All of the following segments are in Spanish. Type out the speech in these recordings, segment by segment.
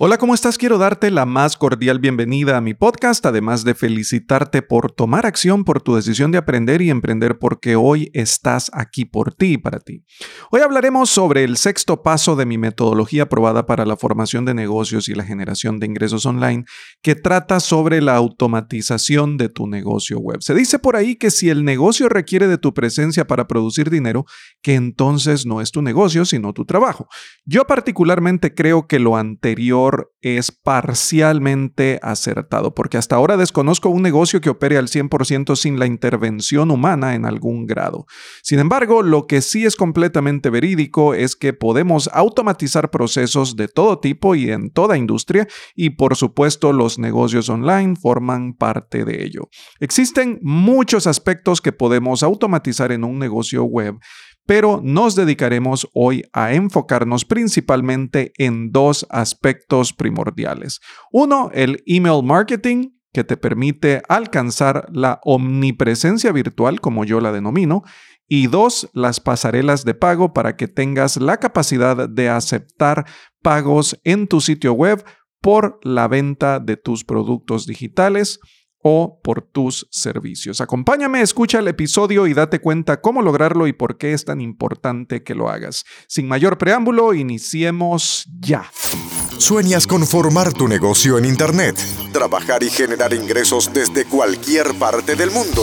Hola, ¿cómo estás? Quiero darte la más cordial bienvenida a mi podcast, además de felicitarte por tomar acción por tu decisión de aprender y emprender porque hoy estás aquí por ti y para ti. Hoy hablaremos sobre el sexto paso de mi metodología aprobada para la formación de negocios y la generación de ingresos online, que trata sobre la automatización de tu negocio web. Se dice por ahí que si el negocio requiere de tu presencia para producir dinero, que entonces no es tu negocio, sino tu trabajo. Yo particularmente creo que lo anterior es parcialmente acertado, porque hasta ahora desconozco un negocio que opere al 100% sin la intervención humana en algún grado. Sin embargo, lo que sí es completamente verídico es que podemos automatizar procesos de todo tipo y en toda industria, y por supuesto los negocios online forman parte de ello. Existen muchos aspectos que podemos automatizar en un negocio web pero nos dedicaremos hoy a enfocarnos principalmente en dos aspectos primordiales. Uno, el email marketing, que te permite alcanzar la omnipresencia virtual, como yo la denomino, y dos, las pasarelas de pago para que tengas la capacidad de aceptar pagos en tu sitio web por la venta de tus productos digitales o por tus servicios. Acompáñame, escucha el episodio y date cuenta cómo lograrlo y por qué es tan importante que lo hagas. Sin mayor preámbulo, iniciemos ya. ¿Sueñas con formar tu negocio en Internet? Trabajar y generar ingresos desde cualquier parte del mundo.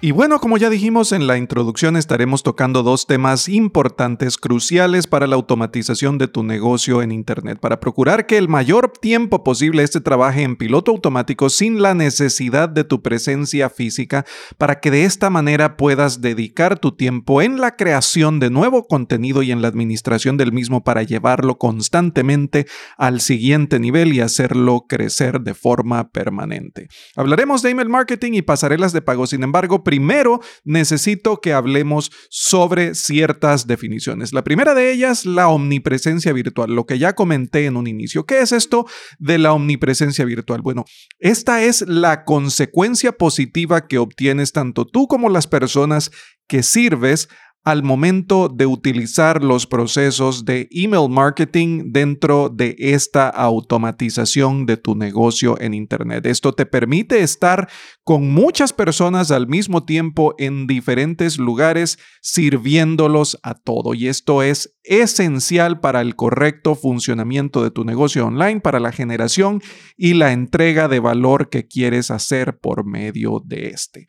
Y bueno, como ya dijimos en la introducción, estaremos tocando dos temas importantes, cruciales para la automatización de tu negocio en Internet, para procurar que el mayor tiempo posible este trabaje en piloto automático sin la necesidad de tu presencia física, para que de esta manera puedas dedicar tu tiempo en la creación de nuevo contenido y en la administración del mismo para llevarlo constantemente al siguiente nivel y hacerlo crecer de forma permanente. Hablaremos de email marketing y pasarelas de pago, sin embargo, primero necesito que hablemos sobre ciertas definiciones. La primera de ellas, la omnipresencia virtual, lo que ya comenté en un inicio. ¿Qué es esto de la omnipresencia virtual? Bueno, esta es la consecuencia positiva que obtienes tanto tú como las personas que sirves al momento de utilizar los procesos de email marketing dentro de esta automatización de tu negocio en Internet. Esto te permite estar con muchas personas al mismo tiempo en diferentes lugares sirviéndolos a todo. Y esto es esencial para el correcto funcionamiento de tu negocio online, para la generación y la entrega de valor que quieres hacer por medio de este.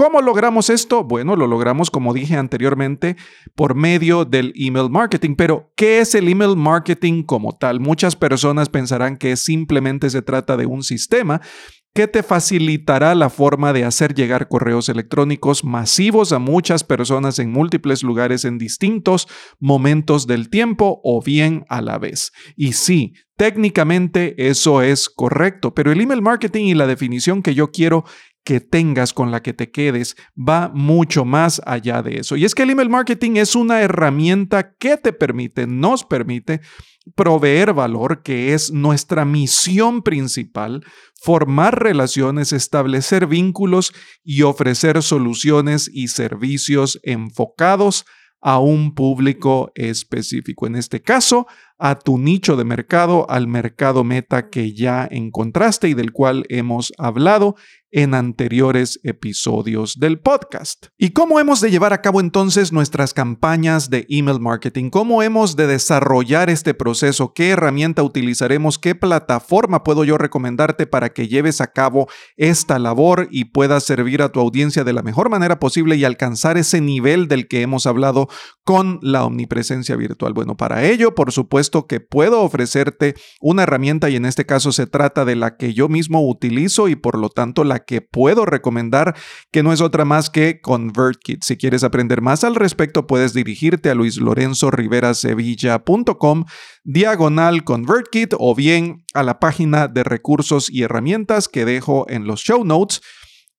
¿Cómo logramos esto? Bueno, lo logramos, como dije anteriormente, por medio del email marketing. Pero, ¿qué es el email marketing como tal? Muchas personas pensarán que simplemente se trata de un sistema que te facilitará la forma de hacer llegar correos electrónicos masivos a muchas personas en múltiples lugares en distintos momentos del tiempo o bien a la vez. Y sí, técnicamente eso es correcto, pero el email marketing y la definición que yo quiero que tengas con la que te quedes va mucho más allá de eso. Y es que el email marketing es una herramienta que te permite, nos permite proveer valor, que es nuestra misión principal, formar relaciones, establecer vínculos y ofrecer soluciones y servicios enfocados a un público específico. En este caso, a tu nicho de mercado, al mercado meta que ya encontraste y del cual hemos hablado en anteriores episodios del podcast. ¿Y cómo hemos de llevar a cabo entonces nuestras campañas de email marketing? ¿Cómo hemos de desarrollar este proceso? ¿Qué herramienta utilizaremos? ¿Qué plataforma puedo yo recomendarte para que lleves a cabo esta labor y puedas servir a tu audiencia de la mejor manera posible y alcanzar ese nivel del que hemos hablado con la omnipresencia virtual? Bueno, para ello, por supuesto, que puedo ofrecerte una herramienta y en este caso se trata de la que yo mismo utilizo y por lo tanto la que puedo recomendar, que no es otra más que ConvertKit. Si quieres aprender más al respecto, puedes dirigirte a luislorenzorriverasevilla.com diagonal ConvertKit o bien a la página de recursos y herramientas que dejo en los show notes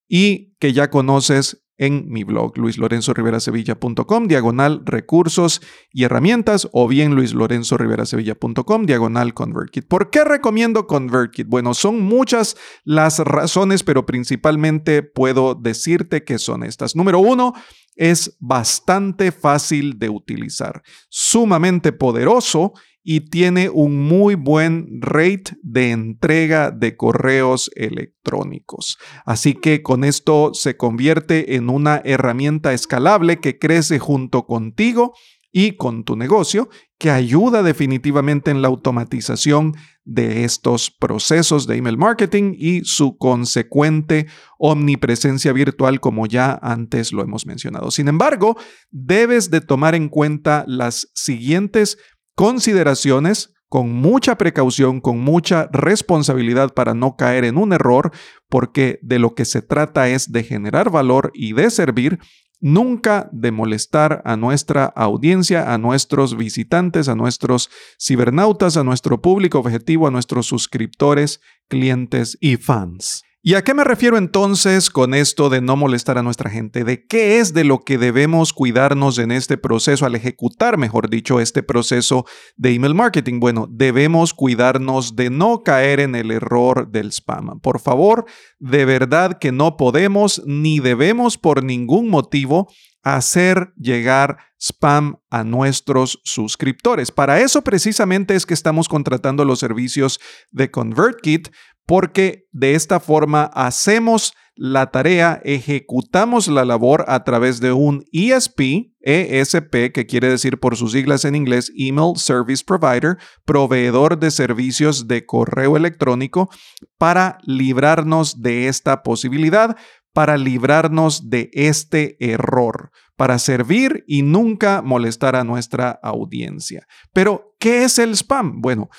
y que ya conoces en mi blog luislorenzoriverasevilla.com diagonal recursos y herramientas o bien luislorenzoriverasevilla.com diagonal ConvertKit. ¿Por qué recomiendo ConvertKit? Bueno, son muchas las razones, pero principalmente puedo decirte que son estas. Número uno, es bastante fácil de utilizar, sumamente poderoso y tiene un muy buen rate de entrega de correos electrónicos. Así que con esto se convierte en una herramienta escalable que crece junto contigo y con tu negocio, que ayuda definitivamente en la automatización de estos procesos de email marketing y su consecuente omnipresencia virtual, como ya antes lo hemos mencionado. Sin embargo, debes de tomar en cuenta las siguientes consideraciones con mucha precaución, con mucha responsabilidad para no caer en un error, porque de lo que se trata es de generar valor y de servir, nunca de molestar a nuestra audiencia, a nuestros visitantes, a nuestros cibernautas, a nuestro público objetivo, a nuestros suscriptores, clientes y fans. ¿Y a qué me refiero entonces con esto de no molestar a nuestra gente? ¿De qué es de lo que debemos cuidarnos en este proceso, al ejecutar, mejor dicho, este proceso de email marketing? Bueno, debemos cuidarnos de no caer en el error del spam. Por favor, de verdad que no podemos ni debemos por ningún motivo hacer llegar spam a nuestros suscriptores. Para eso precisamente es que estamos contratando los servicios de ConvertKit porque de esta forma hacemos la tarea, ejecutamos la labor a través de un ESP, ESP, que quiere decir por sus siglas en inglés Email Service Provider, proveedor de servicios de correo electrónico, para librarnos de esta posibilidad, para librarnos de este error, para servir y nunca molestar a nuestra audiencia. Pero, ¿qué es el spam? Bueno,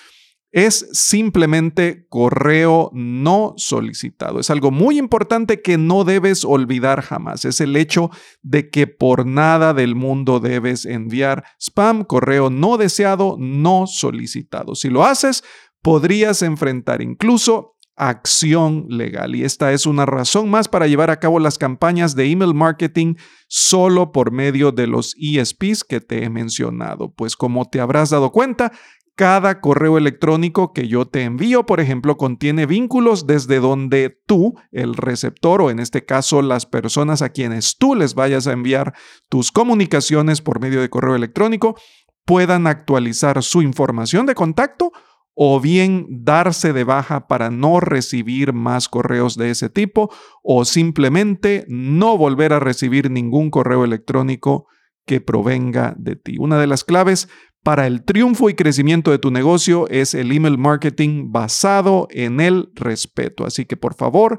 es simplemente correo no solicitado. Es algo muy importante que no debes olvidar jamás. Es el hecho de que por nada del mundo debes enviar spam, correo no deseado, no solicitado. Si lo haces, podrías enfrentar incluso acción legal. Y esta es una razón más para llevar a cabo las campañas de email marketing solo por medio de los ESPs que te he mencionado. Pues como te habrás dado cuenta, cada correo electrónico que yo te envío, por ejemplo, contiene vínculos desde donde tú, el receptor, o en este caso las personas a quienes tú les vayas a enviar tus comunicaciones por medio de correo electrónico, puedan actualizar su información de contacto o bien darse de baja para no recibir más correos de ese tipo o simplemente no volver a recibir ningún correo electrónico que provenga de ti. Una de las claves para el triunfo y crecimiento de tu negocio es el email marketing basado en el respeto. Así que por favor,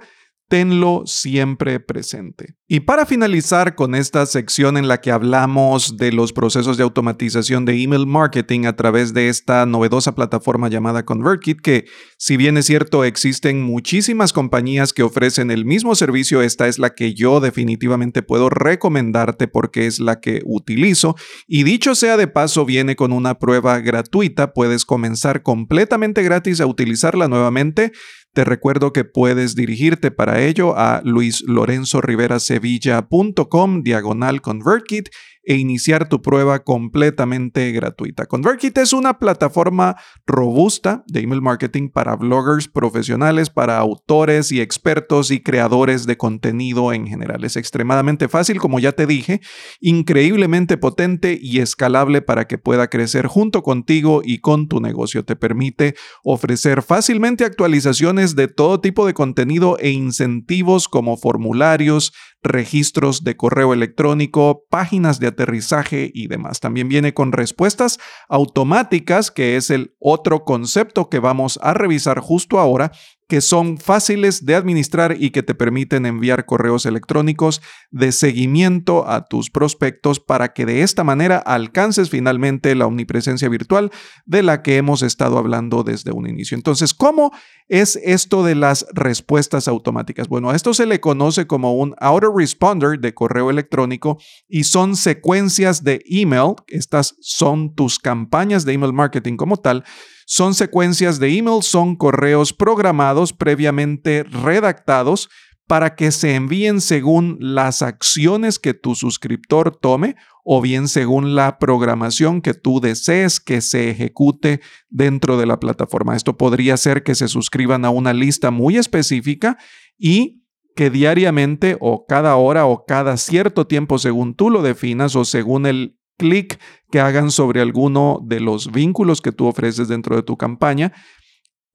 tenlo siempre presente. Y para finalizar con esta sección en la que hablamos de los procesos de automatización de email marketing a través de esta novedosa plataforma llamada ConvertKit, que si bien es cierto existen muchísimas compañías que ofrecen el mismo servicio, esta es la que yo definitivamente puedo recomendarte porque es la que utilizo. Y dicho sea de paso, viene con una prueba gratuita, puedes comenzar completamente gratis a utilizarla nuevamente te recuerdo que puedes dirigirte para ello a luislorenzoriverasevilla.com diagonal convertkit e iniciar tu prueba completamente gratuita. ConvertKit es una plataforma robusta de email marketing para bloggers profesionales, para autores y expertos y creadores de contenido en general. Es extremadamente fácil, como ya te dije, increíblemente potente y escalable para que pueda crecer junto contigo y con tu negocio. Te permite ofrecer fácilmente actualizaciones de todo tipo de contenido e incentivos como formularios, registros de correo electrónico, páginas de aterrizaje y demás. También viene con respuestas automáticas, que es el otro concepto que vamos a revisar justo ahora, que son fáciles de administrar y que te permiten enviar correos electrónicos de seguimiento a tus prospectos para que de esta manera alcances finalmente la omnipresencia virtual de la que hemos estado hablando desde un inicio. Entonces, ¿cómo es esto de las respuestas automáticas? Bueno, a esto se le conoce como un autoresponder de correo electrónico y son secuencias de email. Estas son tus campañas de email marketing como tal son secuencias de email, son correos programados previamente redactados para que se envíen según las acciones que tu suscriptor tome o bien según la programación que tú desees que se ejecute dentro de la plataforma. Esto podría ser que se suscriban a una lista muy específica y que diariamente o cada hora o cada cierto tiempo según tú lo definas o según el clic que hagan sobre alguno de los vínculos que tú ofreces dentro de tu campaña,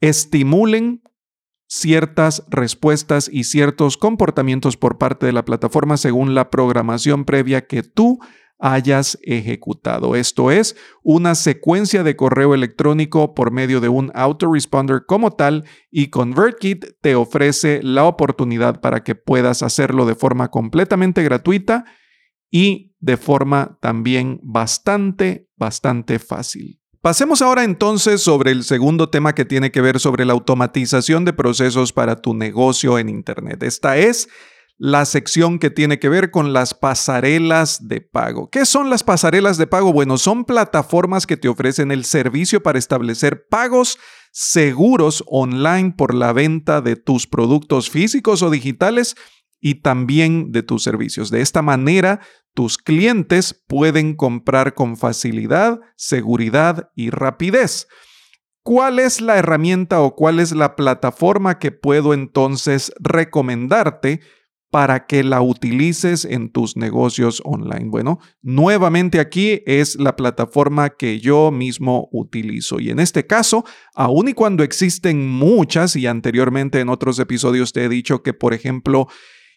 estimulen ciertas respuestas y ciertos comportamientos por parte de la plataforma según la programación previa que tú hayas ejecutado. Esto es una secuencia de correo electrónico por medio de un autoresponder como tal y ConvertKit te ofrece la oportunidad para que puedas hacerlo de forma completamente gratuita y de forma también bastante, bastante fácil. Pasemos ahora entonces sobre el segundo tema que tiene que ver sobre la automatización de procesos para tu negocio en Internet. Esta es la sección que tiene que ver con las pasarelas de pago. ¿Qué son las pasarelas de pago? Bueno, son plataformas que te ofrecen el servicio para establecer pagos seguros online por la venta de tus productos físicos o digitales y también de tus servicios. De esta manera, tus clientes pueden comprar con facilidad, seguridad y rapidez. ¿Cuál es la herramienta o cuál es la plataforma que puedo entonces recomendarte para que la utilices en tus negocios online? Bueno, nuevamente aquí es la plataforma que yo mismo utilizo. Y en este caso, aun y cuando existen muchas, y anteriormente en otros episodios te he dicho que, por ejemplo,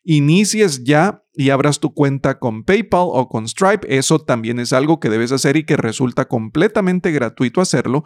inicies ya y abras tu cuenta con PayPal o con Stripe. Eso también es algo que debes hacer y que resulta completamente gratuito hacerlo,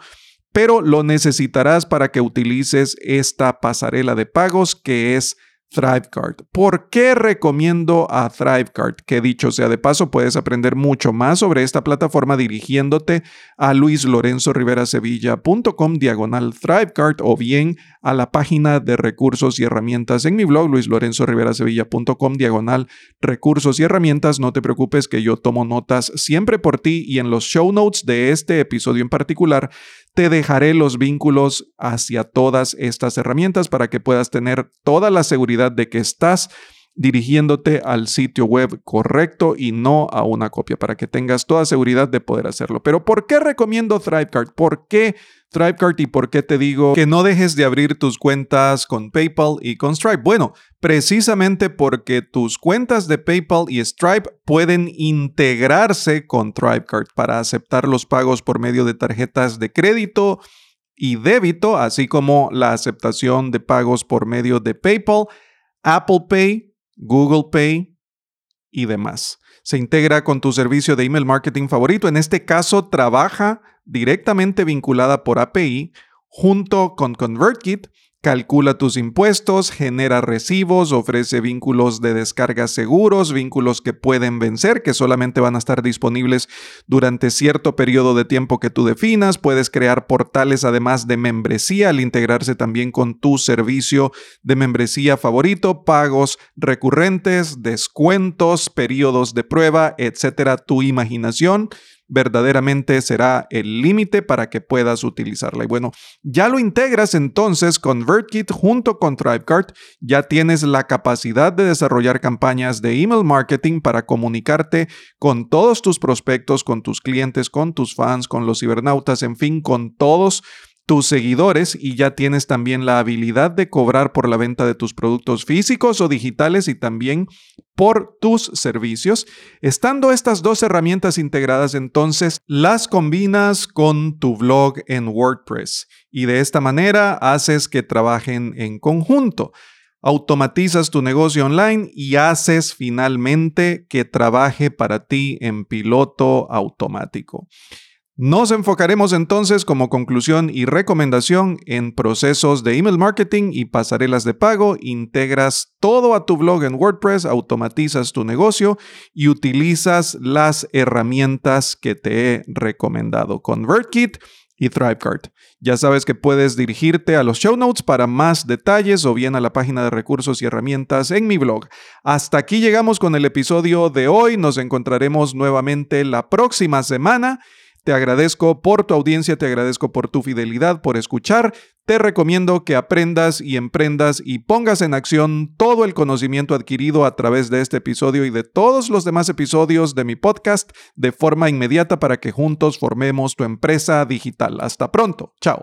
pero lo necesitarás para que utilices esta pasarela de pagos que es ThriveCard. ¿Por qué recomiendo a ThriveCard? Que dicho sea de paso, puedes aprender mucho más sobre esta plataforma dirigiéndote a luislorenzoriverasevilla.com diagonal ThriveCard o bien a la página de recursos y herramientas en mi blog luislorenzoriverasevilla.com diagonal recursos y herramientas. No te preocupes que yo tomo notas siempre por ti y en los show notes de este episodio en particular te dejaré los vínculos hacia todas estas herramientas para que puedas tener toda la seguridad de que estás dirigiéndote al sitio web correcto y no a una copia para que tengas toda seguridad de poder hacerlo. Pero ¿por qué recomiendo ThriveCard? ¿Por qué ThriveCard y por qué te digo que no dejes de abrir tus cuentas con PayPal y con Stripe? Bueno, precisamente porque tus cuentas de PayPal y Stripe pueden integrarse con ThriveCard para aceptar los pagos por medio de tarjetas de crédito y débito, así como la aceptación de pagos por medio de PayPal, Apple Pay Google Pay y demás. Se integra con tu servicio de email marketing favorito. En este caso, trabaja directamente vinculada por API junto con ConvertKit Calcula tus impuestos, genera recibos, ofrece vínculos de descarga seguros, vínculos que pueden vencer, que solamente van a estar disponibles durante cierto periodo de tiempo que tú definas. Puedes crear portales además de membresía al integrarse también con tu servicio de membresía favorito, pagos recurrentes, descuentos, periodos de prueba, etcétera. Tu imaginación verdaderamente será el límite para que puedas utilizarla. Y bueno, ya lo integras entonces con VertKit junto con ThriveCard, ya tienes la capacidad de desarrollar campañas de email marketing para comunicarte con todos tus prospectos, con tus clientes, con tus fans, con los cibernautas, en fin, con todos tus seguidores y ya tienes también la habilidad de cobrar por la venta de tus productos físicos o digitales y también por tus servicios. Estando estas dos herramientas integradas, entonces las combinas con tu blog en WordPress y de esta manera haces que trabajen en conjunto. Automatizas tu negocio online y haces finalmente que trabaje para ti en piloto automático. Nos enfocaremos entonces como conclusión y recomendación en procesos de email marketing y pasarelas de pago, integras todo a tu blog en WordPress, automatizas tu negocio y utilizas las herramientas que te he recomendado, ConvertKit y ThriveCart. Ya sabes que puedes dirigirte a los show notes para más detalles o bien a la página de recursos y herramientas en mi blog. Hasta aquí llegamos con el episodio de hoy. Nos encontraremos nuevamente la próxima semana. Te agradezco por tu audiencia, te agradezco por tu fidelidad, por escuchar. Te recomiendo que aprendas y emprendas y pongas en acción todo el conocimiento adquirido a través de este episodio y de todos los demás episodios de mi podcast de forma inmediata para que juntos formemos tu empresa digital. Hasta pronto. Chao.